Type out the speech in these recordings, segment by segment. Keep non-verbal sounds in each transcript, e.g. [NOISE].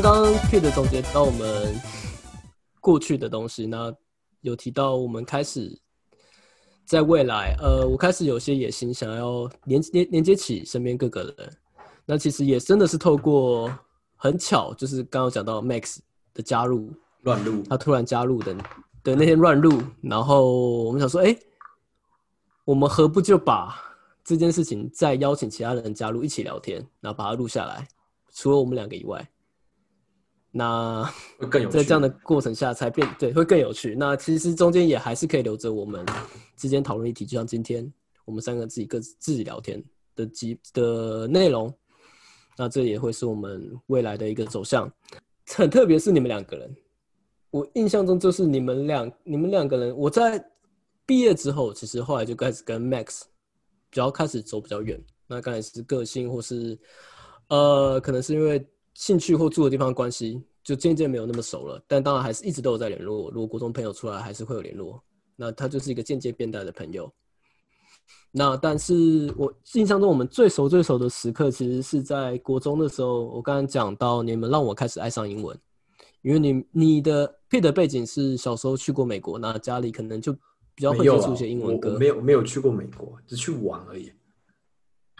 刚刚 Kid 总结到我们过去的东西，那有提到我们开始在未来，呃，我开始有些野心，想要连连连接起身边各个人。那其实也真的是透过很巧，就是刚刚讲到 Max 的加入，乱入，他突然加入的的那天乱入，然后我们想说，哎，我们何不就把这件事情再邀请其他人加入一起聊天，然后把它录下来，除了我们两个以外。那会更有 [LAUGHS] 在这样的过程下才变对，会更有趣。那其实中间也还是可以留着我们之间讨论议题，就像今天我们三个自己各自自己聊天的集的内容。那这也会是我们未来的一个走向。很特别是你们两个人，我印象中就是你们两你们两个人，我在毕业之后，其实后来就开始跟 Max 比较开始走比较远。那刚才是个性或是呃，可能是因为。兴趣或住的地方关系，就渐渐没有那么熟了。但当然还是一直都有在联络。如果国中朋友出来，还是会有联络。那他就是一个间接变态的朋友。那但是我印象中，我们最熟最熟的时刻，其实是在国中的时候。我刚刚讲到，你们让我开始爱上英文，因为你你的配的背景是小时候去过美国，那家里可能就比较会接触一些英文歌。没有没有去过美国，只去玩而已。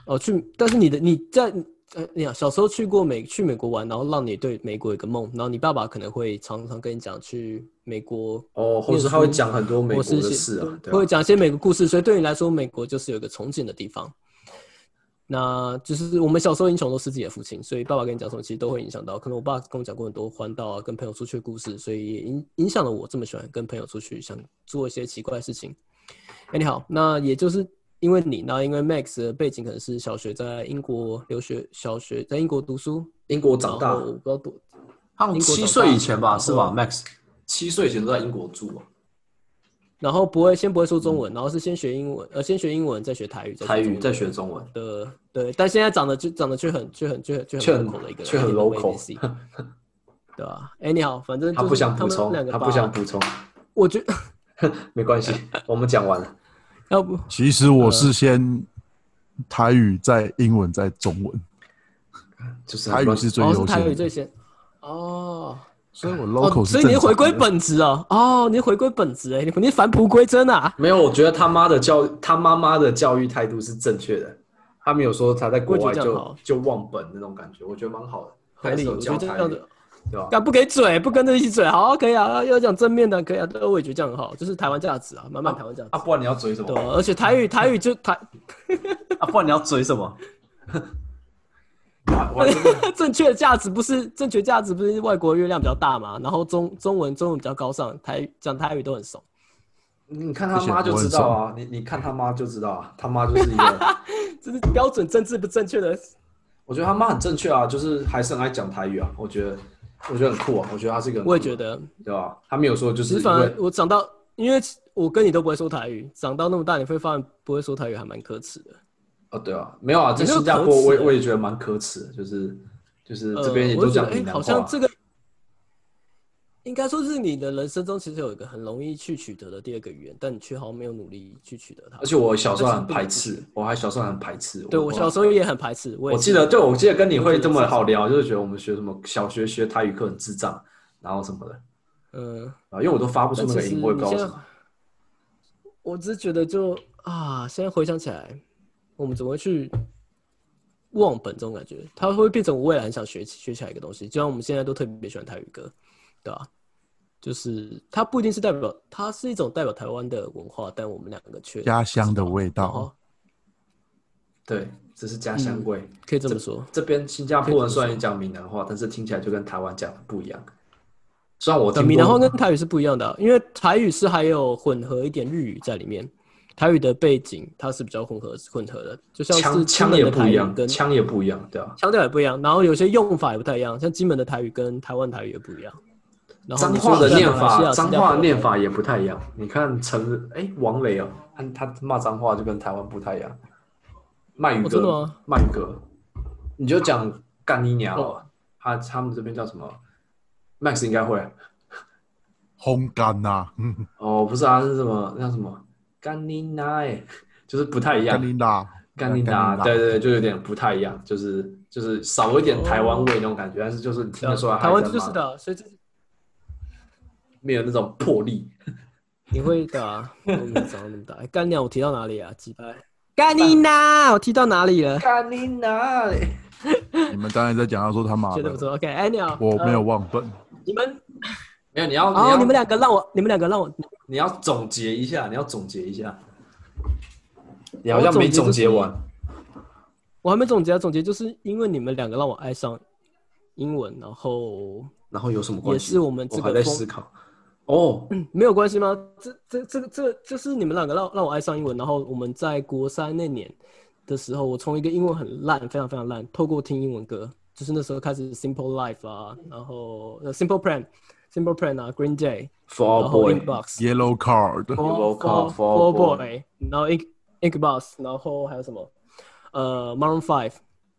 哦，去，但是你的你在。呃，你好，小时候去过美去美国玩，然后让你对美国有个梦，然后你爸爸可能会常常跟你讲去美国哦，或者他会讲很多美国的事啊，会讲一些美国故事，所以对你来说，美国就是有一个憧憬的地方。那就是我们小时候英雄都是自己的父亲，所以爸爸跟你讲什么，其实都会影响到。可能我爸跟我讲过很多环岛啊，跟朋友出去的故事，所以也影影响了我这么喜欢跟朋友出去，想做一些奇怪的事情。哎，你好，那也就是。因为你呢，因为 Max 的背景可能是小学在英国留学，小学在英国读书，英国长大，我不知道多，他们七岁以前吧，是吧？Max 七岁以前都在英国住啊。然后不会先不会说中文，然后是先学英文，呃，先学英文再学台语，台语再学中文的，对。但现在长得就长得却很却很却却很 local 的一个，却很 local，对吧？哎，你好，反正他不想补充，他不想补充，我觉得 [LAUGHS] 没关系，我们讲完了。要不，其实我是先台语，再英文，再中文，就是台语是最优先。台语最先。哦，所以我 local，所以你回归本质哦。哦，你回归本质哎，你你返璞归真啊？没有，我觉得他妈的教他妈妈的教育态度是正确的。他没有说他在国外就就忘本那种感觉，我觉得蛮好的。还是我觉得这样子。对吧？敢不给嘴，不跟着一起嘴，好，可以啊。要讲正面的，可以啊。我也觉得这样很好，就是台湾价值啊，满满台湾价值。啊，不然你要嘴什么？对，而且台语，台语就台。[LAUGHS] 啊，不然你要嘴什么？[LAUGHS] 正确的价值不是正确价值不是外国月亮比较大嘛？然后中中文中文比较高尚，台讲台语都很熟。你看他妈就知道啊，你你看他妈就知道啊，他妈就是一个，[LAUGHS] 这是标准政治不正确的。我觉得他妈很正确啊，就是还是很爱讲台语啊，我觉得。我觉得很酷啊！我觉得他是一个，我也觉得，对吧？他没有说就是，反而我长到，因为我跟你都不会说台语，长到那么大，你会发现不会说台语还蛮可耻的。哦，对啊，没有啊，在新加坡，我我也觉得蛮可耻的，就是就是这边也都讲闽南话。好像这个。应该说是你的人生中其实有一个很容易去取得的第二个语言，但你却好像没有努力去取得它。而且我小时候很排斥，我还小时候很排斥。对我小时候也很排斥。我记得，对我记得跟你会这么好聊，就是觉得我们学什么小学学台语课很智障，然后什么的。嗯啊，因为我都发不出那个音，我也不知道什么。我只是觉得就啊，现在回想起来，我们怎么会去忘本这种感觉？它会变成我未来很想学学起来一个东西，就像我们现在都特别喜欢台语歌，对吧？就是它不一定是代表，它是一种代表台湾的文化，但我们两个却家乡的味道。对，这是家乡味，可以这么说。这边新加坡人虽然也讲闽南话，但是听起来就跟台湾讲的不一样。虽然我闽南话跟台语是不一样的，因为台语是还有混合一点日语在里面。台语的背景它是比较混合混合的，就像是腔也不一样，跟腔也不一样，对吧？腔调也不一样，然后有些用法也不太一样，像金门的台语跟台湾台语也不一样。脏话的念法，脏话念法也不太一样。你看陈哎，王雷啊，他他骂脏话就跟台湾不太一样。麦语哥，麦语哥，你就讲干你娘，他他们这边叫什么？Max 应该会，烘干呐。[LAUGHS] 哦，不是啊，是什么？叫什么？干你奶，就是不太一样。干你奶，干你拿，对对对，就有点不太一样，就是就是少一点台湾味那种感觉，但是就是听得出来台湾就是的，所以这没有那种魄力。你会的，我们长那么大，[LAUGHS] 干鸟我提到哪里啊？几拍？干你拿，我提到哪里了？干你拿！[LAUGHS] 你们刚才在讲他说他妈，觉得不错。OK，哎鸟，我没有忘本。你们没有，你要哦，你们两个让我，你们两个让我，你要总结一下，你要总结一下。你好像没总结完，我还没总结。啊总结就是因为你们两个让我爱上英文，然后然后有什么关系？也是我们这个还在思考。哦，没有关系吗？这这这个这个就是你们两个让让我爱上英文，然后我们在国三那年的时候，我从一个英文很烂，非常非常烂，透过听英文歌，就是那时候开始 Simple Life 啊，然后 Simple Plan，Simple Plan 啊，Green Day，For Boy，Yellow Card，Yellow Card，For Boy，然后 Ink Ink Boss，然后还有什么？呃，Maroon Five，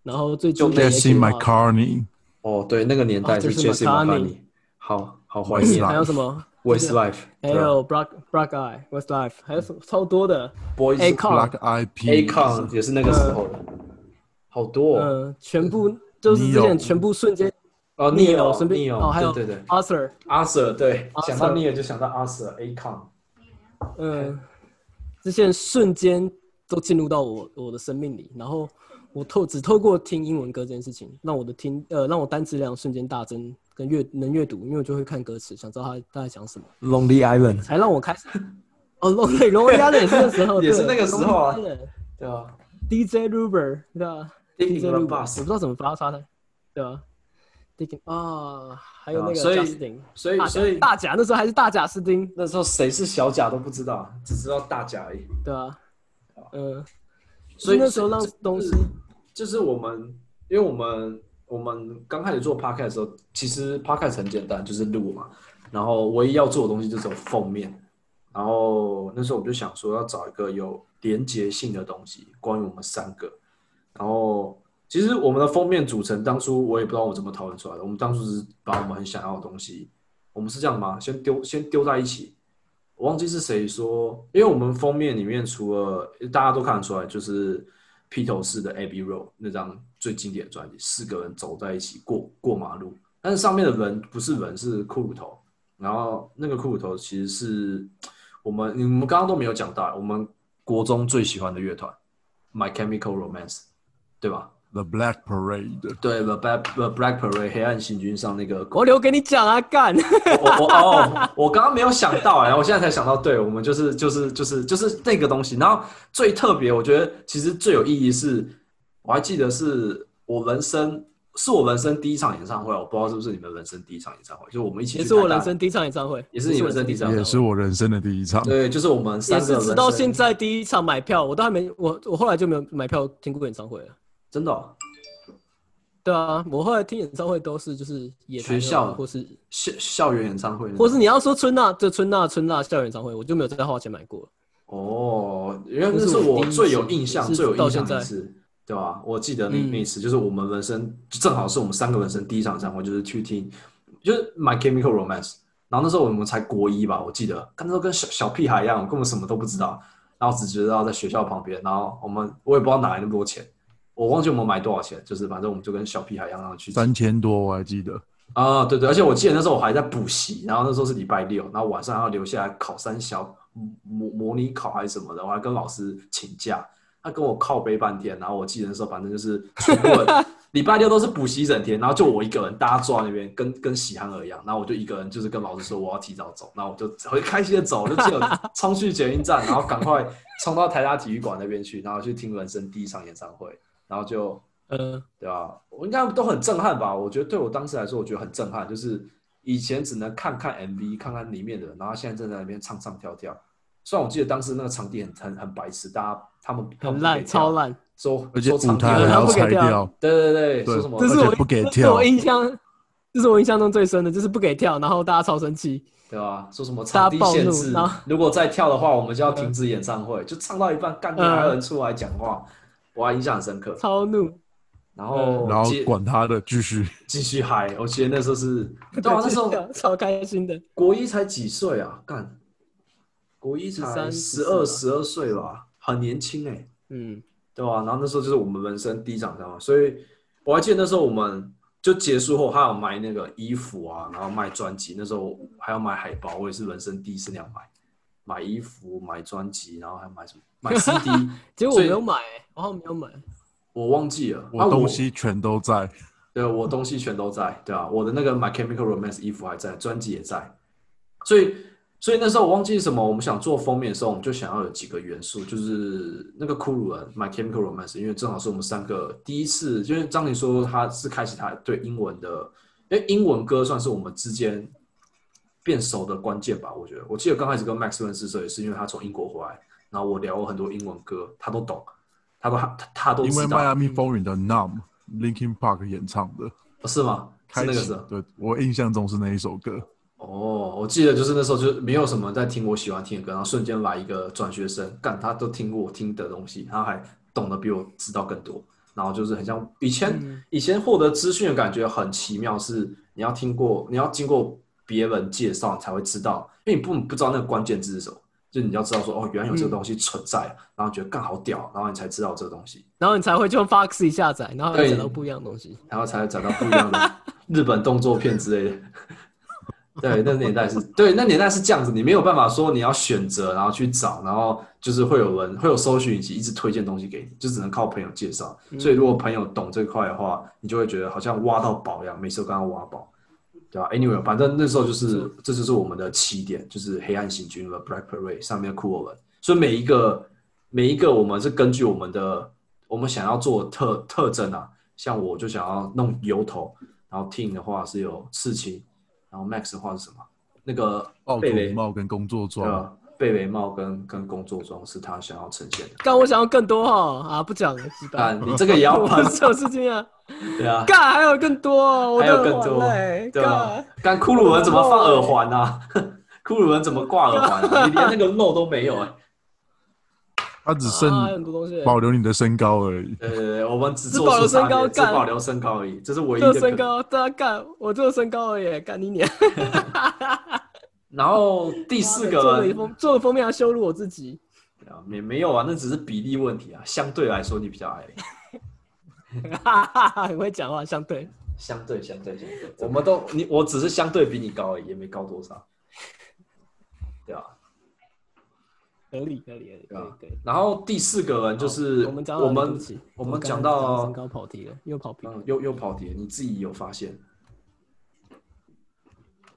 然后最近 Jesse McCartney，哦，对，那个年代是 Jesse McCartney，好好怀念，还有什么？Westlife，还有 Black Black Eye，Westlife，还有什么超多的？Boys Black Eye P，A Con 也是那个时候的，好多。嗯，全部就是之前全部瞬间。哦，Neil，顺便哦，还有对对，Arthur，Arthur，对，想到 Neil 就想到 Arthur，A Con。嗯，这些瞬间都进入到我我的生命里，然后我透只透过听英文歌这件事情，让我的听呃让我单词量瞬间大增。跟阅能阅读，因为我就会看歌词，想知道他他在讲什么。Lonely Island 才让我开始哦，Lonely Lonely Island 也是那时候，也是那个时候 [LAUGHS] 啊，对吧？DJ Ruber 对吧？DJ Ruber 我不知道怎么发他的，对吧？DJ 啊，还有那个所以所以所以大贾那时候还是大贾斯汀，那时候谁是小贾都不知道，只知道大贾而已，对啊，嗯，所以那时候让东西就是我们，因为我们。我们刚开始做 podcast 的时候，其实 podcast 很简单，就是录嘛。然后唯一要做的东西就是有封面。然后那时候我就想说，要找一个有连结性的东西，关于我们三个。然后其实我们的封面组成，当初我也不知道我怎么讨论出来的。我们当初是把我们很想要的东西，我们是这样吗？先丢，先丢在一起。我忘记是谁说，因为我们封面里面除了大家都看得出来，就是披头士的 Abbey Road 那张。最经典的专辑，四个人走在一起过过马路，但是上面的人不是人，是骷髅头。然后那个骷髅头其实是我们你们刚刚都没有讲到，我们国中最喜欢的乐团，My Chemical Romance，对吧？The Black Parade，对，The Black The Black Parade，黑暗行军上那个，我留给你讲啊，干！我我哦，我刚刚没有想到哎，我现在才想到，对我们就是就是就是就是那个东西。然后最特别，我觉得其实最有意义是。我还记得是我人生是我人生第一场演唱会，我不知道是不是你们人生第一场演唱会，就我们一起。也是我人生第一场演唱会，也是你人生第一场，也是我人生的第一场。对，就是我们三个。直到现在第一场买票，我都还没我我后来就没有买票听过演唱会了。真的？对啊，我后来听演唱会都是就是学校或是校校园演唱会，或是你要说春娜就春娜春娜校园演唱会，我就没有再花钱买过。哦，因为那是我最有印象、最有印象的是。对吧？我记得那那次就是我们人生正好是我们三个人生第一场演唱会，就是去听，就是 My Chemical Romance。然后那时候我们才国一吧，我记得，那时候跟小小屁孩一样，根本什么都不知道，然后只知道在学校旁边。然后我们我也不知道哪来那么多钱，我忘记我们买多少钱，就是反正我们就跟小屁孩一样，然后去三千多，我还记得啊，对对，而且我记得那时候我还在补习，然后那时候是礼拜六，然后晚上要留下来考三小模模拟考还是什么的，我还跟老师请假。他跟我靠背半天，然后我记得那时候反正就是全部 [LAUGHS] 礼拜六都是补习一整天，然后就我一个人，大家坐在那边跟跟喜憨儿一样，然后我就一个人就是跟老师说我要提早走，然后我就很开心的走，就记得 [LAUGHS] 冲去捷运站，然后赶快冲到台大体育馆那边去，然后去听人生第一场演唱会，然后就嗯，对吧？我应该都很震撼吧？我觉得对我当时来说，我觉得很震撼，就是以前只能看看 MV，看看里面的人，然后现在正在那边唱唱跳跳。虽然我记得当时那个场地很很很白痴，大家他们很烂，超烂，说而且舞台还要拆掉，对对对，说什么？这是我不给跳，我印象，这是我印象中最深的，就是不给跳，然后大家超生气，对吧？说什么场地限制，如果再跳的话，我们就要停止演唱会，就唱到一半，干还有人出来讲话，我还印象很深刻，超怒，然后然后管他的，继续继续嗨，我记得那时候是，对啊，那时候 [LAUGHS] 超开心的，国一才几岁啊，干。国一才十二十二岁吧，很年轻哎。嗯，对吧？然后那时候就是我们人生第一场，知道吗？所以我还记得那时候我们就结束后，还有买那个衣服啊，然后卖专辑，那时候还要买海报，我也是人生第一次那样买，买衣服、买专辑，然后还买什么？买 [LAUGHS] CD。结果我没有买，我好像没有买，我忘记了。我东西全都在，对，我东西全都在，对啊，我的那个 My Chemical Romance 衣服还在，专辑也在，所以。所以那时候我忘记什么，我们想做封面的时候，我们就想要有几个元素，就是那个骷髅人 My Chemical Romance，因为正好是我们三个第一次，就是张琳说他是开启他对英文的，因为英文歌算是我们之间变熟的关键吧。我觉得，我记得刚开始跟 Max 认识的时候，也是因为他从英国回来，然后我聊过很多英文歌，他都懂，他都他他都因为迈阿密风云的 Numb Linkin Park 演唱的，是吗？是那个是？对我印象中是那一首歌。哦，我记得就是那时候就没有什么在听我喜欢听的歌，然后瞬间来一个转学生，干他都听过我听的东西，他还懂得比我知道更多，然后就是很像以前以前获得资讯的感觉很奇妙，是你要听过，你要经过别人介绍才会知道，因为你不不知道那个关键字是什么，就你要知道说哦，原来有这个东西存在，然后觉得干好屌，然后你才知道这个东西，然后你才会就 Foxy 下载，然后找到不一样的东西，然后才会找到不一样的 [LAUGHS] 日本动作片之类的。[LAUGHS] 对，那年代是对，那年代是这样子，你没有办法说你要选择，然后去找，然后就是会有人会有搜寻以及一直推荐东西给你，就只能靠朋友介绍。所以如果朋友懂这块的话，你就会觉得好像挖到宝一样，每次都刚刚挖宝，对吧？Anyway，反正那时候就是这就是我们的起点，就是黑暗行军的 Black Parade 上面酷我们。所以每一个每一个我们是根据我们的我们想要做特特征啊，像我就想要弄油头，然后 Ting 的话是有刺青。然后 Max 画是什么？那个贝雷帽跟工作装，贝雷帽跟跟工作装是他想要呈现的。但，我想要更多哈啊！不讲了，干，你这个也要 [LAUGHS] 拍这事情啊？对啊，[LAUGHS] 干还有更多，还有更多，对吧？干，骷髅人怎么放耳环啊？[LAUGHS] 骷髅人怎么挂耳环？[LAUGHS] 你连那个肉都没有哎。他只剩保留你的身高而已。呃，我们只保留身高，只保留身高而已，这是唯一的。身高，大家干，我做身高而已，干你娘！然后第四个，做封做了封面要羞辱我自己。啊，没没有啊，那只是比例问题啊，相对来说你比较矮。很会讲话，相对，相对，相对，相对，我们都你，我只是相对比你高而已，也没高多少。对啊。合理合理合理，对对。然后第四个人就是我们我们我们讲到身高跑题了，又跑题，又又跑题，你自己有发现？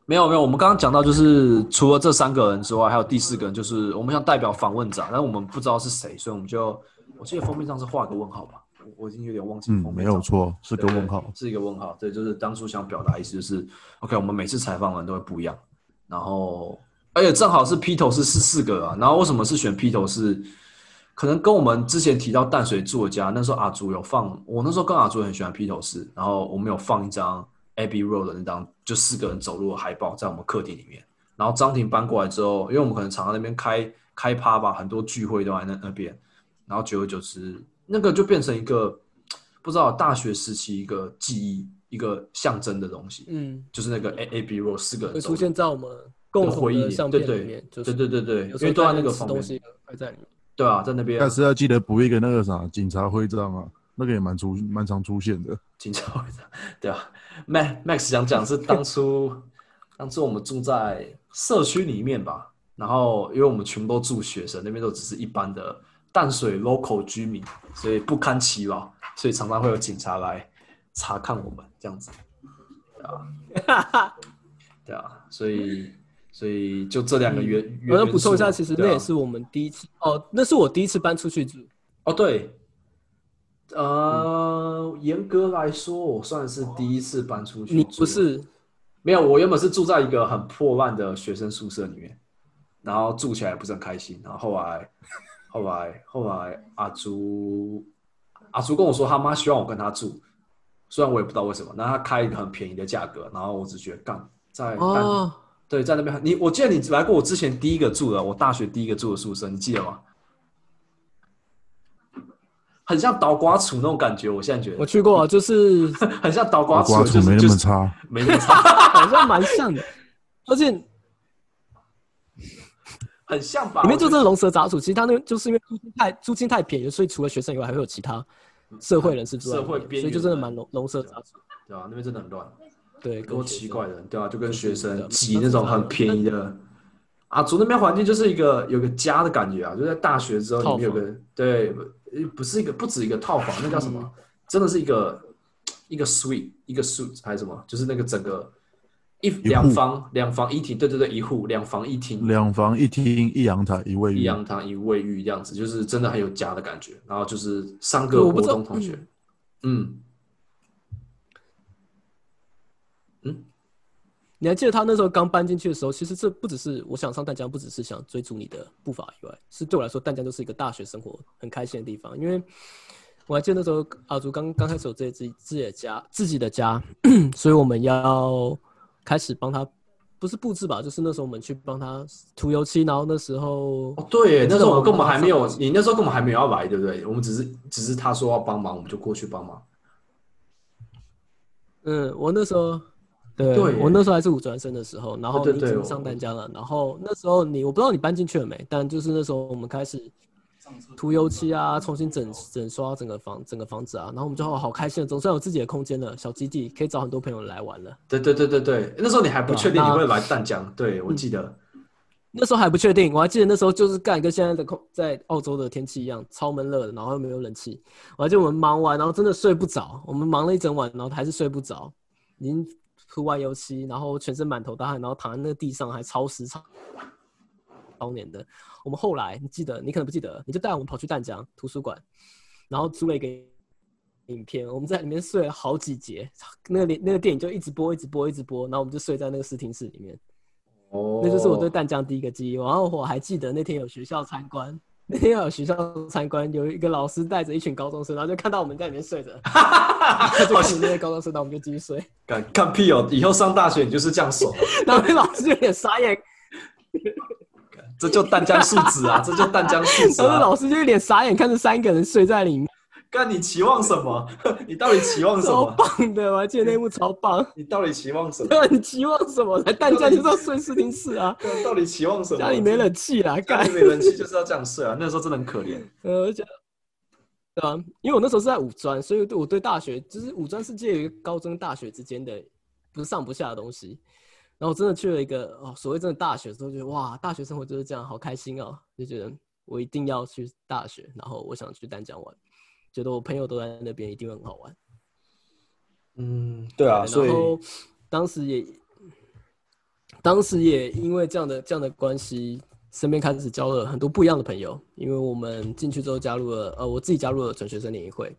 没有没有，我们刚刚讲到就是除了这三个人之外，还有第四个人，就是我们想代表访问者，但我们不知道是谁，所以我们就我记得封面上是画个问号吧，我已经有点忘记。嗯，没有错，是个问号，是一个问号。对，就是当初想表达意思就是 OK，我们每次采访完都会不一样，然后。而且正好是披头士是四个啊，然后为什么是选披头士？可能跟我们之前提到淡水作家那时候阿竹有放，我那时候跟阿竹很喜欢披头士，然后我们有放一张 Abbey Road 的那张就四个人走路的海报在我们客厅里面。然后张庭搬过来之后，因为我们可能常在那边开开趴吧，很多聚会都在那那边，然后久而久之，那个就变成一个不知道大学时期一个记忆、一个象征的东西。嗯，就是那个 A Abbey Road 四个人出现在我们。共回忆相片里面，对对对对，因为都在那个东西还在里面。对啊，在那边。但是要记得补一个那个啥警察徽章啊，那个也蛮出蛮常出现的。警察徽章，对啊。Max Max 想讲是当初当初我们住在社区里面吧，然后因为我们全部都住学生，那边都只是一般的淡水 local 居民，所以不堪其扰，所以常常会有警察来查看我们这样子。对啊，对啊，所以。所以就这两个原，我要补充一下，其实那也是我们第一次哦，那是我第一次搬出去住。哦，对，呃，严格来说，我算是第一次搬出去。你不是？没有，我原本是住在一个很破烂的学生宿舍里面，然后住起来不是很开心。然后后来，后来，后来，阿朱，阿朱跟我说，他妈希望我跟他住，虽然我也不知道为什么。那他开一个很便宜的价格，然后我只觉得干在哦。对，在那边，你我记得你来过我之前第一个住的，我大学第一个住的宿舍，你记得吗？很像倒瓜处那种感觉，我现在觉得我去过，就是 [LAUGHS] 很像倒瓜处，没那么差，没那么差，[LAUGHS] 好像蛮像的，而且很像吧？里面就是龙蛇杂处，其实他那就是因为租金太租金太便宜，所以除了学生以外，还会有其他社会人士住在，社会所以就真的蛮龙龙蛇杂处，对啊，那边真的很乱，对，多奇怪的，对啊，就跟学生挤那种很便宜的。啊，住那边环境就是一个有个家的感觉啊，就在大学之后，里面有个对，不是一个不止一个套房，那叫什么？真的是一个一个 suite，一个 suite 还是什么？就是那个整个。一两房两房一厅，对对对，一户两房一厅，两房一厅一阳台一卫浴，一阳台一卫浴这样子，就是真的很有家的感觉。然后就是三个国中同学，嗯嗯，你还记得他那时候刚搬进去的时候？其实这不只是我想上淡江，不只是想追逐你的步伐以外，是对我来说，淡江就是一个大学生活很开心的地方。因为我还记得那时候阿竹刚刚开始有自己自己自己的家，自己的家，[CLEARS THROAT] 所以我们要。开始帮他，不是布置吧，就是那时候我们去帮他涂油漆，然后那时候哦，对，那时候我们根本还没有，你那时候根本还没有要来，对不对？我们只是只是他说要帮忙，我们就过去帮忙。嗯，我那时候，对，我那时候还是五专生的时候，然后你已经上单家了，然后那时候你我不知道你搬进去了没，但就是那时候我们开始。涂油漆啊，重新整整刷整个房整个房子啊，然后我们就好好开心，总算有自己的空间了，小基地可以找很多朋友来玩了。对对对对对，那时候你还不确定你会来淡江，对我记得那时候还不确定，我还记得那时候就是干跟现在的空在澳洲的天气一样，超闷热的，然后又没有冷气。我还记得我们忙完，然后真的睡不着，我们忙了一整晚，然后还是睡不着，已经涂完油漆，然后全身满头大汗，然后躺在那个地上还超湿超超黏的。我们后来，你记得？你可能不记得，你就带我们跑去淡江图书馆，然后租了一个影片，我们在里面睡了好几节，那个那个电影就一直播，一直播，一直播，然后我们就睡在那个视听室里面。哦，那就是我对淡江第一个记忆。然后我还记得那天有学校参观，那天有学校参观，有一个老师带着一群高中生，然后就看到我们在里面睡着，[LAUGHS] 就看那些高中生，那我们就继续睡。看看屁哦！以后上大学你就是这样爽。[LAUGHS] 然后那老师有点傻眼。这就淡江素质啊！这就淡江素质啊！[LAUGHS] 老师就一脸傻眼，看着三个人睡在里面。干你期望什么？[LAUGHS] 你到底期望什么？超棒的，我还记得那幕超棒。[LAUGHS] 你到底期望什么？你期望什么？来淡江就是要睡视听室啊！到底期望什么？家里没冷气啦，干没冷气就是要这样睡啊！那时候真的很可怜。呃，对啊，因为我那时候是在五专，所以对我对大学就是五专世界高中大学之间的不上不下的东西。然后真的去了一个哦，所谓真的大学的时候，觉得哇，大学生活就是这样，好开心哦！就觉得我一定要去大学，然后我想去丹江玩，觉得我朋友都在那边，一定会很好玩。嗯，对啊，所以当时也，当时也因为这样的这样的关系，身边开始交了很多不一样的朋友。因为我们进去之后加入了，呃，我自己加入了转学生联谊会，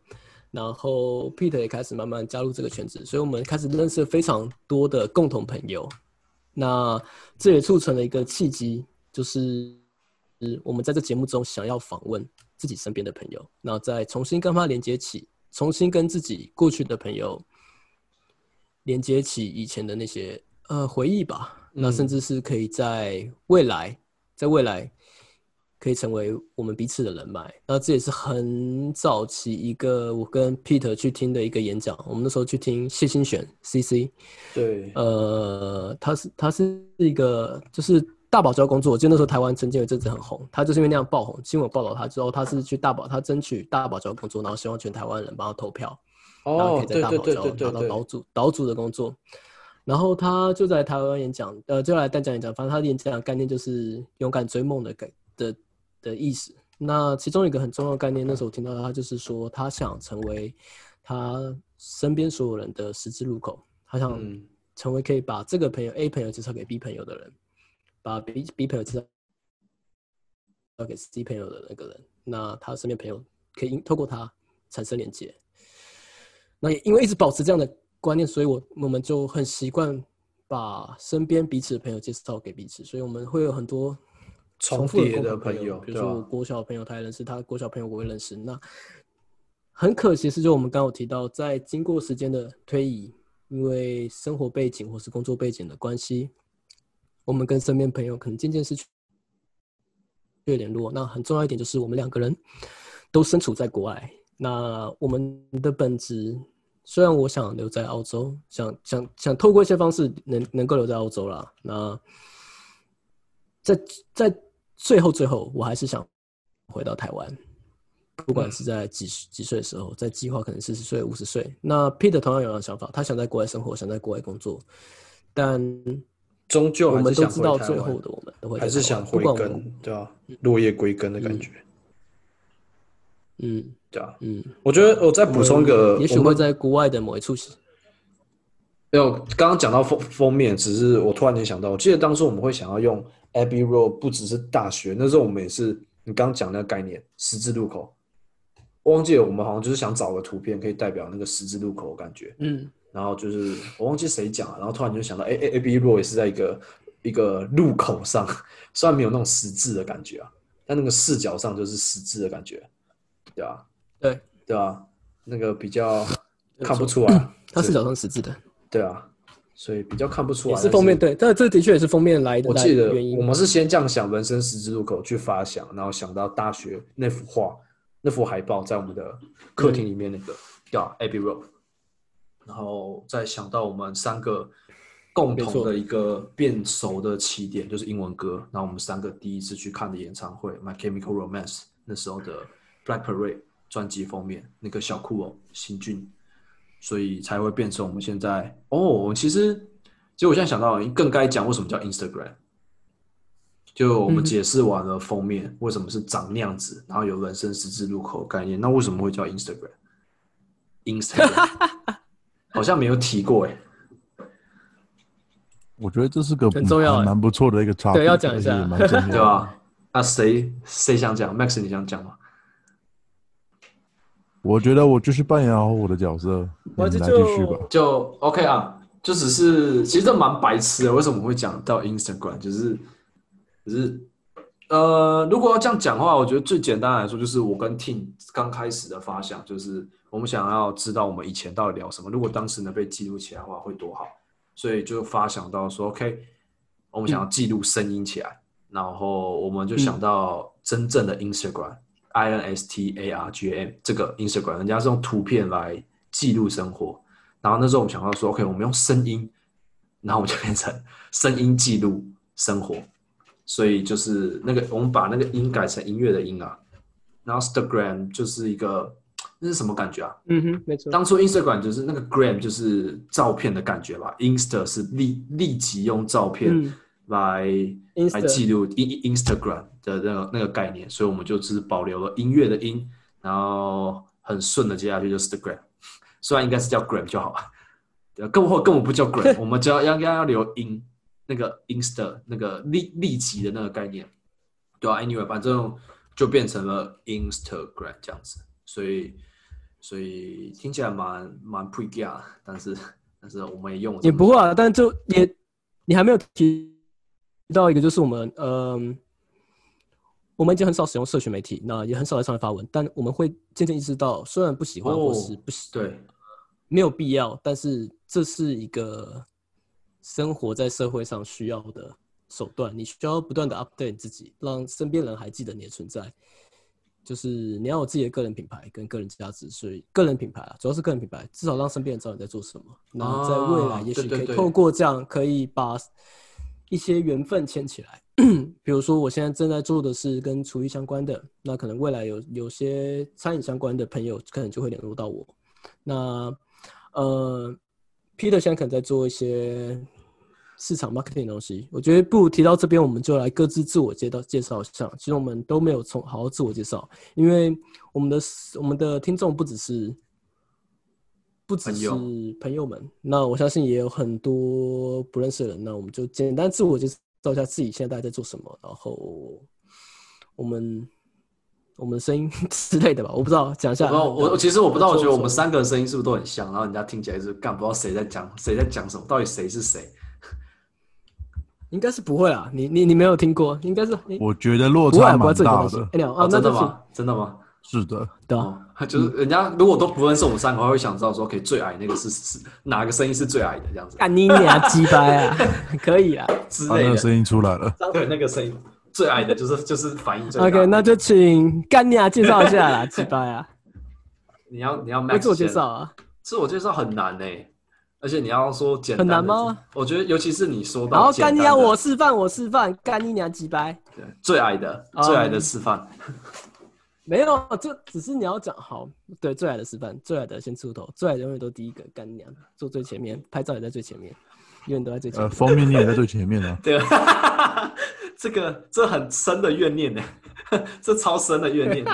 然后 Peter 也开始慢慢加入这个圈子，所以我们开始认识了非常多的共同朋友。那这也促成了一个契机，就是我们在这节目中想要访问自己身边的朋友，那再重新跟他连接起，重新跟自己过去的朋友连接起以前的那些呃回忆吧。那甚至是可以在未来，在未来。可以成为我们彼此的人脉，那这也是很早期一个我跟 Peter 去听的一个演讲。我们那时候去听谢欣璇 CC，对，呃，他是他是一个就是大堡礁工作，就那时候台湾曾经有阵子很红，他就是因为那样爆红，新闻报道他之后，他是去大堡，他争取大堡礁工作，然后希望全台湾人帮他投票，然后可以在大堡礁拿到岛主岛主的工作。然后他就在台湾演讲，呃，就来淡江演讲，反正他演讲概念就是勇敢追梦的概的。的意思，那其中一个很重要的概念，那时候我听到他就是说，他想成为他身边所有人的十字路口，他想成为可以把这个朋友 A 朋友介绍给 B 朋友的人，把 B B 朋友介绍给 C 朋友的那个人，那他身边朋友可以透过他产生连接。那也因为一直保持这样的观念，所以我我们就很习惯把身边彼此的朋友介绍给彼此，所以我们会有很多。重复的朋友，比如说我国小朋友他也认识，他国小朋友我也认识。那很可惜是，就我们刚刚提到，在经过时间的推移，因为生活背景或是工作背景的关系，我们跟身边朋友可能渐渐失去联络。那很重要一点就是，我们两个人都身处在国外。那我们的本质，虽然我想留在澳洲，想想想透过一些方式能能够留在澳洲啦。那在在。最后最后，我还是想回到台湾，不管是在几几岁的时候，在计划可能四十岁、五十岁。那 Peter 同样有样的想法，他想在国外生活，想在国外工作，但终究我们都知道，最后的我们都会还是想回根，对吧？落叶归根的感觉。嗯，对啊，嗯，我觉得我再补充一个，也许会在国外的某一处。没有刚刚讲到封封面，只是我突然间想到，我记得当初我们会想要用 Abbey Road，不只是大学，那时候我们也是你刚刚讲那个概念，十字路口。我忘记了，我们好像就是想找个图片可以代表那个十字路口的感觉。嗯，然后就是我忘记谁讲了，然后突然就想到，哎哎，Abbey Road 也是在一个一个路口上，虽然没有那种十字的感觉啊，但那个视角上就是十字的感觉，对吧？对，对啊？那个比较看不出来，它视角上十字的。对啊，所以比较看不出来。是封面对，但这的确也是封面来的。我记得我们是先这样想，人生十字路口去发想，然后想到大学那幅画、那幅海报在我们的客厅里面那个叫 Abbey Road，然后再想到我们三个共同的一个变熟的起点，就是英文歌。然后我们三个第一次去看的演唱会《My Chemical Romance》，那时候的 Black Parade 专辑封面那个小酷哦，新俊。所以才会变成我们现在哦，其实其实我现在想到，更该讲为什么叫 Instagram。就我们解释完了封面为什么是长那样子，然后有人生十字路口概念，那为什么会叫 Instagram？Instagram [LAUGHS] 好像没有提过哎。我觉得这是个很重要、蛮不错的一个差别，对，要讲一下，[LAUGHS] 对吧？那谁谁想讲？Max，你想讲吗？我觉得我就是扮演好我的角色，[LAUGHS] 来继续吧。就 OK 啊，就只是其实这蛮白痴的。为什么会讲到 Instagram？就是，只是呃，如果要这样讲的话，我觉得最简单来说，就是我跟 Team 刚开始的发想，就是我们想要知道我们以前到底聊什么。如果当时能被记录起来的话，会多好。所以就发想到说，OK，我们想要记录声音起来，然后我们就想到真正的 Instagram。I N S T A R G M 这个 Instagram，人家是用图片来记录生活，然后那时候我们想到说，OK，我们用声音，然后我们就变成声音记录生活，所以就是那个我们把那个音改成音乐的音啊，然后 Instagram 就是一个那是什么感觉啊？嗯哼，没错。当初 Instagram 就是那个 gram 就是照片的感觉吧，Insta 是立立即用照片。来来记录 in Instagram 的那个那个概念，所以我们就只保留了音乐的音，然后很顺的接下去就是 Instagram，[LAUGHS] 虽然应该是叫 gram 就好。了，更或根本不叫 gram，[LAUGHS] 我们只要要要留音，那个 Insta 那个立立即的那个概念，对啊，Anyway，反正就变成了 Instagram 这样子，所以所以听起来蛮蛮 pre g a 但是但是我们也用也不会啊，但就也你还没有提。到一个就是我们，嗯，我们已经很少使用社群媒体，那也很少在上面发文，但我们会渐渐意识到，虽然不喜欢或是不喜，对，没有必要，但是这是一个生活在社会上需要的手段。你需要不断的 update 自己，让身边人还记得你的存在。就是你要有自己的个人品牌跟个人价值，所以个人品牌啊，主要是个人品牌，至少让身边人知道你在做什么。那在未来，也许可以透过这样，可以把。一些缘分牵起来，[CLEARS THROAT] 比如说我现在正在做的是跟厨艺相关的，那可能未来有有些餐饮相关的朋友可能就会联络到我。那呃，Peter 现在可能在做一些市场 marketing 的东西，我觉得不如提到这边，我们就来各自自我介绍介绍一下。其实我们都没有从好好自我介绍，因为我们的我们的听众不只是。不只是朋友们，那我相信也有很多不认识的人。那我们就简单自我介绍一下自己现在大概在做什么，然后我们我们声音 [LAUGHS] 之类的吧，我不知道讲一下。我我其实我不知道，我觉得我们三个人声音是不是都很像？然后人家听起来是干不知道谁在讲谁在讲什么，到底谁是谁？[LAUGHS] 应该是不会啊，你你你没有听过？应该是我觉得落差蛮大的。啊，真的吗？真的吗？是的，对啊，就是人家如果都不认识我们三个，会想知道说，可以最矮那个是是哪个声音是最矮的这样子。干你俩鸡掰啊，可以啊，[LAUGHS] 之类的声音出来了。对，那个声音最矮的就是就是反应最。OK，那就请干你俩介绍一下啦，鸡掰啊。[LAUGHS] 你要你要自我介绍啊，自我介绍很难呢。而且你要说简单很难吗？我觉得，尤其是你说到，然后干你娘，我示范，我示范，干你娘几掰。对，最矮的，最矮的示范。没有，这只是你要讲好。对，最矮的示范，最矮的先出头，最矮的永远都第一个，干娘，坐最前面，拍照也在最前面，永远都在最前面。呃，封面你也在最前面啊。[LAUGHS] 对，[LAUGHS] 这个这很深的怨念呢。[LAUGHS] 这超深的怨念，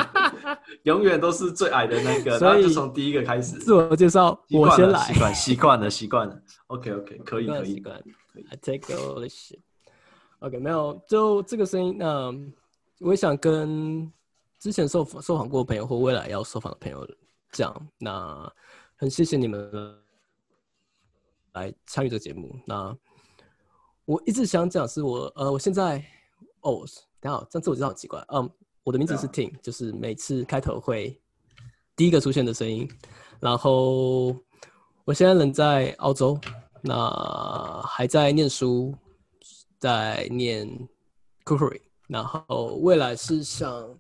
永远都是最矮的那个，然后就从第一个开始。自我介绍，我先来。习惯习惯了，习惯了。OK OK，可以可以。习惯可以。I take all the shit。OK，没有，就这个声音。那我也想跟之前受受访过的朋友或未来要受访的朋友讲，那很谢谢你们来参与这个节目。那我一直想讲是我呃，我现在哦。等下，这样自我介绍很奇怪。嗯，我的名字是 Tim，就是每次开头会第一个出现的声音。然后我现在人在澳洲，那还在念书，在念 cookery。然后未来是想，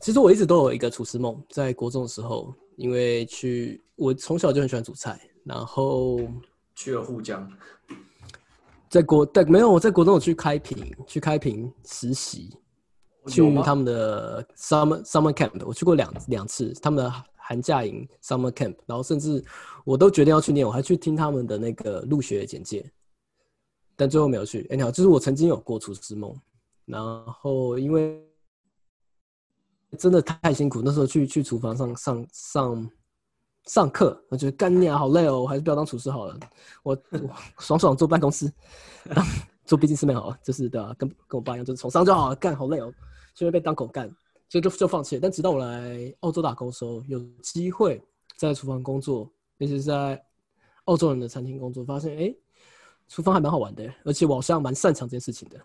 其实我一直都有一个厨师梦，在国中的时候，因为去我从小就很喜欢煮菜，然后去了沪江。在国对没有我在国中我去开平去开平实习，去他们的 summer summer camp，我去过两两次他们的寒假营 summer camp，然后甚至我都决定要去念，我还去听他们的那个入学简介，但最后没有去。哎，你好，就是我曾经有过厨师梦，然后因为真的太辛苦，那时候去去厨房上上上。上课，我觉得干你啊，好累哦，我还是不要当厨师好了。我我 [LAUGHS] 爽爽坐办公室，做毕竟师妹好了，就是对吧？跟跟我爸一样，就是从商就好了，干好累哦，就会被当狗干，所以就就放弃了。但直到我来澳洲打工的时候，有机会在厨房工作，尤其是在澳洲人的餐厅工作，发现哎，厨房还蛮好玩的，而且我好像蛮擅长这件事情的，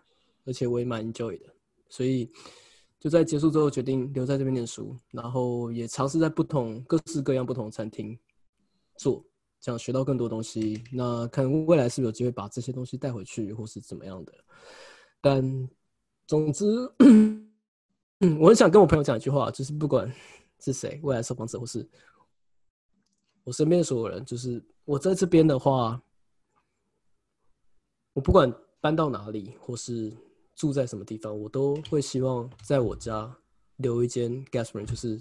而且我也蛮 enjoy 的，所以。就在结束之后，决定留在这边念书，然后也尝试在不同各式各样不同的餐厅做，想学到更多东西。那看未来是不是有机会把这些东西带回去，或是怎么样的。但总之，我很想跟我朋友讲一句话，就是不管是谁，未来受访者或是我身边的所有人，就是我在这边的话，我不管搬到哪里，或是。住在什么地方，我都会希望在我家留一间 guest room，就是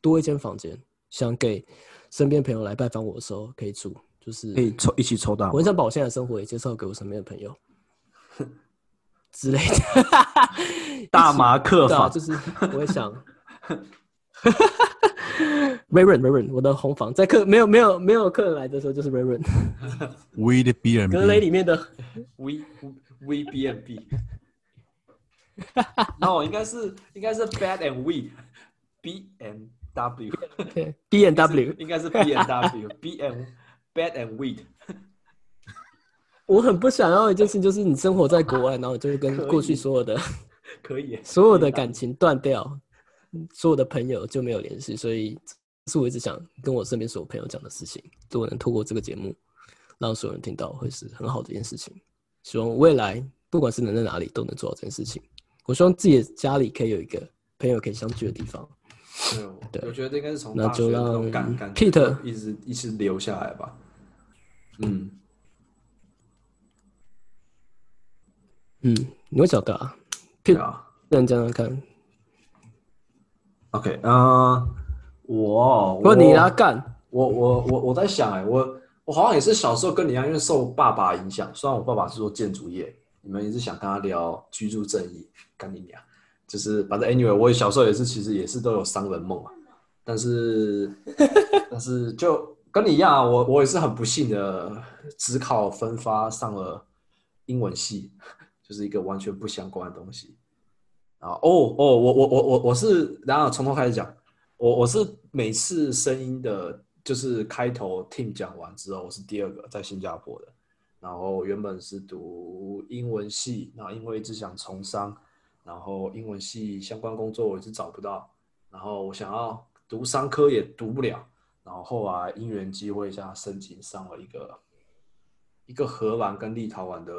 多一间房间，想给身边朋友来拜访我的时候可以住，就是可以抽一起抽到。我很想把我现在的生活也介绍给我身边的朋友 [LAUGHS] 之类的。[LAUGHS] 大麻客房就是我会想 r a y r o n r a y r o n 我的红房在客没有没有没有客人来的时候就是 r a y r o n We 的 B B，格雷里面的 We We B and B。[LAUGHS] no，应该是应该是 bad and weed，B and W，B [LAUGHS] and W，应该是 B and W，B and [LAUGHS] bad and weed。我很不想要一件事，就是你生活在国外，然后就跟过去所有的可以所有的感情断掉，所有的朋友就没有联系，所以是我一直想跟我身边所有朋友讲的事情，如果能透过这个节目让所有人听到，会是很好的一件事情。希望未来不管是能在哪里，都能做到这件事情。我希望自己的家里可以有一个朋友可以相聚的地方。对，我觉得应该是从那就让 Peter 一直一直留下来吧。嗯，嗯，你会晓得啊？Peter，认真看。OK，嗯，我问你来，干，我我我我在想，哎，我我好像也是小时候跟你一样，因为受爸爸影响，虽然我爸爸是做建筑业。你们一直想跟他聊居住正义，跟你聊，就是反正 anyway，我小时候也是，其实也是都有商人梦啊。但是，[LAUGHS] 但是就跟你一样啊，我我也是很不幸的，只考分发上了英文系，就是一个完全不相关的东西。啊，哦哦，我我我我我是，然后从头开始讲，我我是每次声音的，就是开头 team 讲完之后，我是第二个在新加坡的。然后原本是读英文系，那因为一直想从商，然后英文系相关工作我一直找不到，然后我想要读商科也读不了，然后后来因缘机会下申请上了一个一个荷兰跟立陶宛的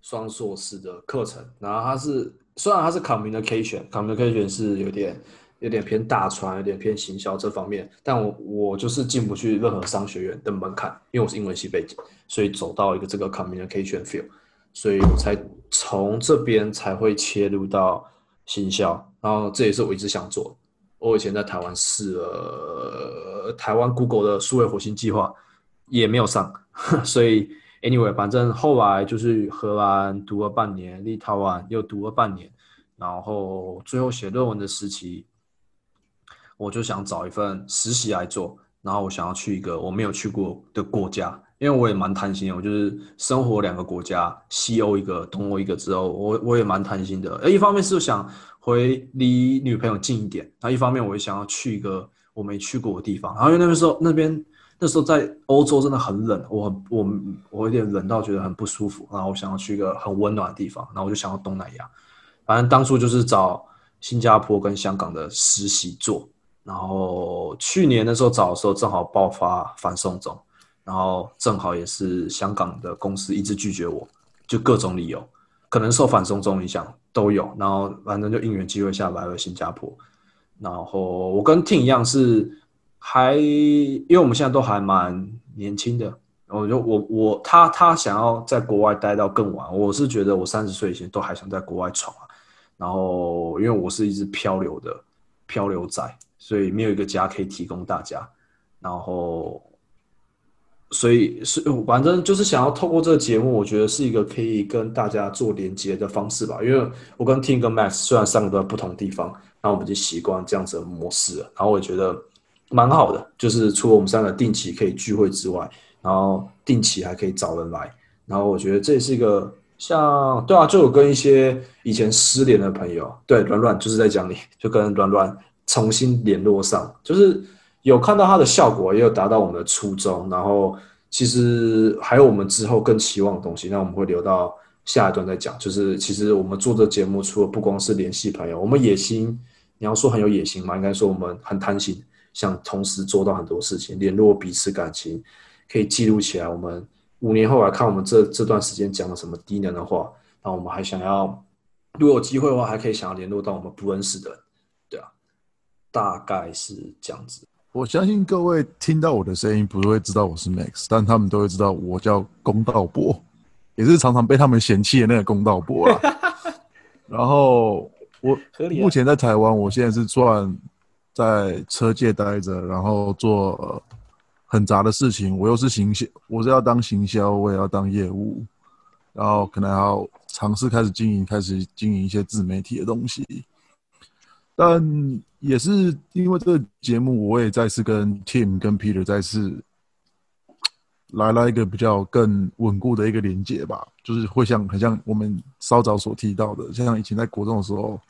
双硕士的课程，然后它是虽然它是 communication，communication 是有点有点偏大船，有点偏行销这方面。但我我就是进不去任何商学院的门槛，因为我是英文系背景，所以走到一个这个 communication field，所以我才从这边才会切入到行销。然后这也是我一直想做。我以前在台湾试了台湾 Google 的数位火星计划，也没有上。[LAUGHS] 所以 anyway，反正后来就是荷兰读了半年，立陶宛又读了半年，然后最后写论文的时期，我就想找一份实习来做。然后我想要去一个我没有去过的国家，因为我也蛮贪心的，我就是生活两个国家，西欧一个，东欧一个之后，我我也蛮贪心的。哎，一方面是想。回离女朋友近一点，那一方面我也想要去一个我没去过的地方。然后因为那个时候那边那时候在欧洲真的很冷，我我我有点冷到觉得很不舒服。然后我想要去一个很温暖的地方，然后我就想要东南亚。反正当初就是找新加坡跟香港的实习做。然后去年的时候找的时候正好爆发反送中，然后正好也是香港的公司一直拒绝我，就各种理由。可能受反送中影响都有，然后反正就应援机会下来了新加坡。然后我跟 Ting 一样是还，因为我们现在都还蛮年轻的，我就我我他他想要在国外待到更晚，我是觉得我三十岁以前都还想在国外闯啊。然后因为我是一只漂流的漂流仔，所以没有一个家可以提供大家。然后。所以是反正就是想要透过这个节目，我觉得是一个可以跟大家做连接的方式吧。因为我跟 Tim 跟 Max 虽然三个都在不同地方，那我们就习惯这样子的模式。然后我觉得蛮好的，就是除了我们三个定期可以聚会之外，然后定期还可以找人来。然后我觉得这也是一个像对啊，就有跟一些以前失联的朋友，对软软就是在讲你，就跟软软重新联络上，就是。有看到它的效果，也有达到我们的初衷。然后，其实还有我们之后更期望的东西，那我们会留到下一段再讲。就是其实我们做这节目，除了不光是联系朋友，我们野心，你要说很有野心嘛，应该说我们很贪心，想同时做到很多事情，联络彼此感情，可以记录起来。我们五年后来看我们这这段时间讲了什么低能的话，那我们还想要，如果有机会的话，还可以想要联络到我们不认识的，大概是这样子。我相信各位听到我的声音，不会知道我是 Max，但他们都会知道我叫公道伯，也是常常被他们嫌弃的那个公道伯啊。[LAUGHS] 然后我目前在台湾，我现在是算在车界待着，然后做很杂的事情。我又是行销，我是要当行销，我也要当业务，然后可能要尝试开始经营，开始经营一些自媒体的东西。但也是因为这个节目，我也再次跟 Tim 跟 Peter 再次来了一个比较更稳固的一个连接吧，就是会像很像我们稍早所提到的，像以前在国中的时候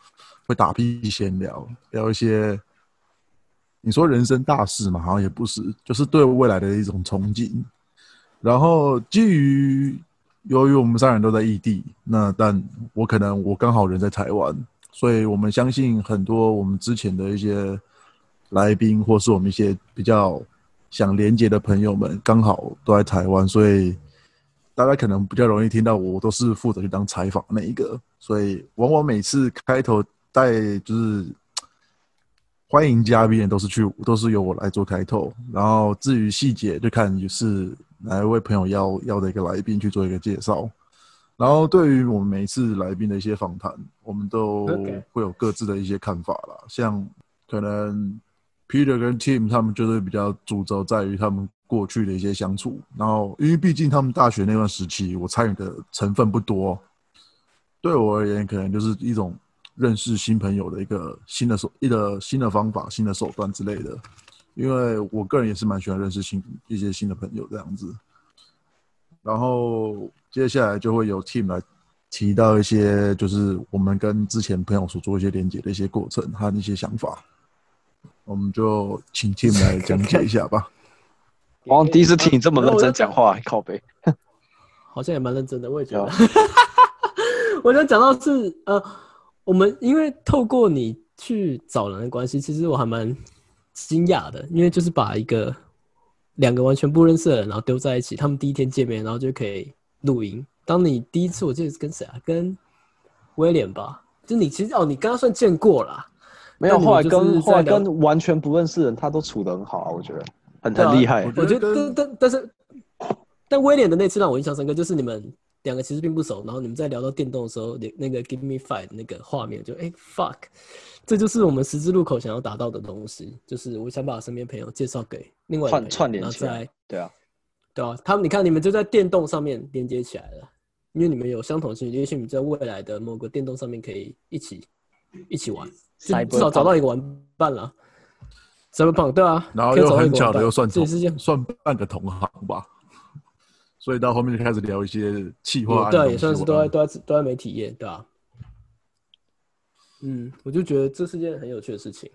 会打屁闲聊，聊一些你说人生大事嘛，好像也不是，就是对未来的一种憧憬。然后基于由于我们三人都在异地，那但我可能我刚好人在台湾。所以我们相信很多我们之前的一些来宾，或是我们一些比较想连接的朋友们，刚好都在台湾，所以大家可能比较容易听到我都是负责去当采访那一个，所以往往每次开头带就是 [TSK] 欢迎嘉宾，都是去都是由我来做开头，然后至于细节就看是哪一位朋友要要的一个来宾去做一个介绍。然后对于我们每一次来宾的一些访谈，我们都会有各自的一些看法啦。像可能 Peter 跟 Tim 他们就是比较主轴在于他们过去的一些相处。然后因为毕竟他们大学那段时期，我参与的成分不多。对我而言，可能就是一种认识新朋友的一个新的手一个新的方法、新的手段之类的。因为我个人也是蛮喜欢认识新一些新的朋友这样子。然后。接下来就会有 Team 来提到一些，就是我们跟之前朋友所做一些连接的一些过程和一些想法，我们就请 Team [LAUGHS] 来讲解一下吧。我第一次听你这么认真讲话，[LAUGHS] 靠背，[LAUGHS] 好像也蛮认真的，我也觉得。我想讲到是呃，我们因为透过你去找人的关系，其实我还蛮惊讶的，因为就是把一个两个完全不认识的人，然后丢在一起，他们第一天见面，然后就可以。录音。当你第一次，我记得是跟谁啊？跟威廉吧。就你其实哦，你刚刚算见过了。没有，后来跟后来跟完全不认识人，他都处的很好啊，我觉得很很厉害。我觉得，但但但是，但威廉的那次让我印象深刻，就是你们两个其实并不熟，然后你们在聊到电动的时候，那那个 Give Me Five 那个画面，就哎 fuck，这就是我们十字路口想要达到的东西，就是我想把身边朋友介绍给另外串串联起来，对啊，对啊，他们你看你们就在电动上面连接起来了，因为你们有相同兴趣，也许你在未来的某个电动上面可以一起一起玩。至少找到一个玩伴了，怎么棒？对啊，然后又很巧的又算算半个同行吧，所以到后面就开始聊一些气话，对，也算是都在都在都在媒体业，对吧？嗯，我就觉得这是件很有趣的事情。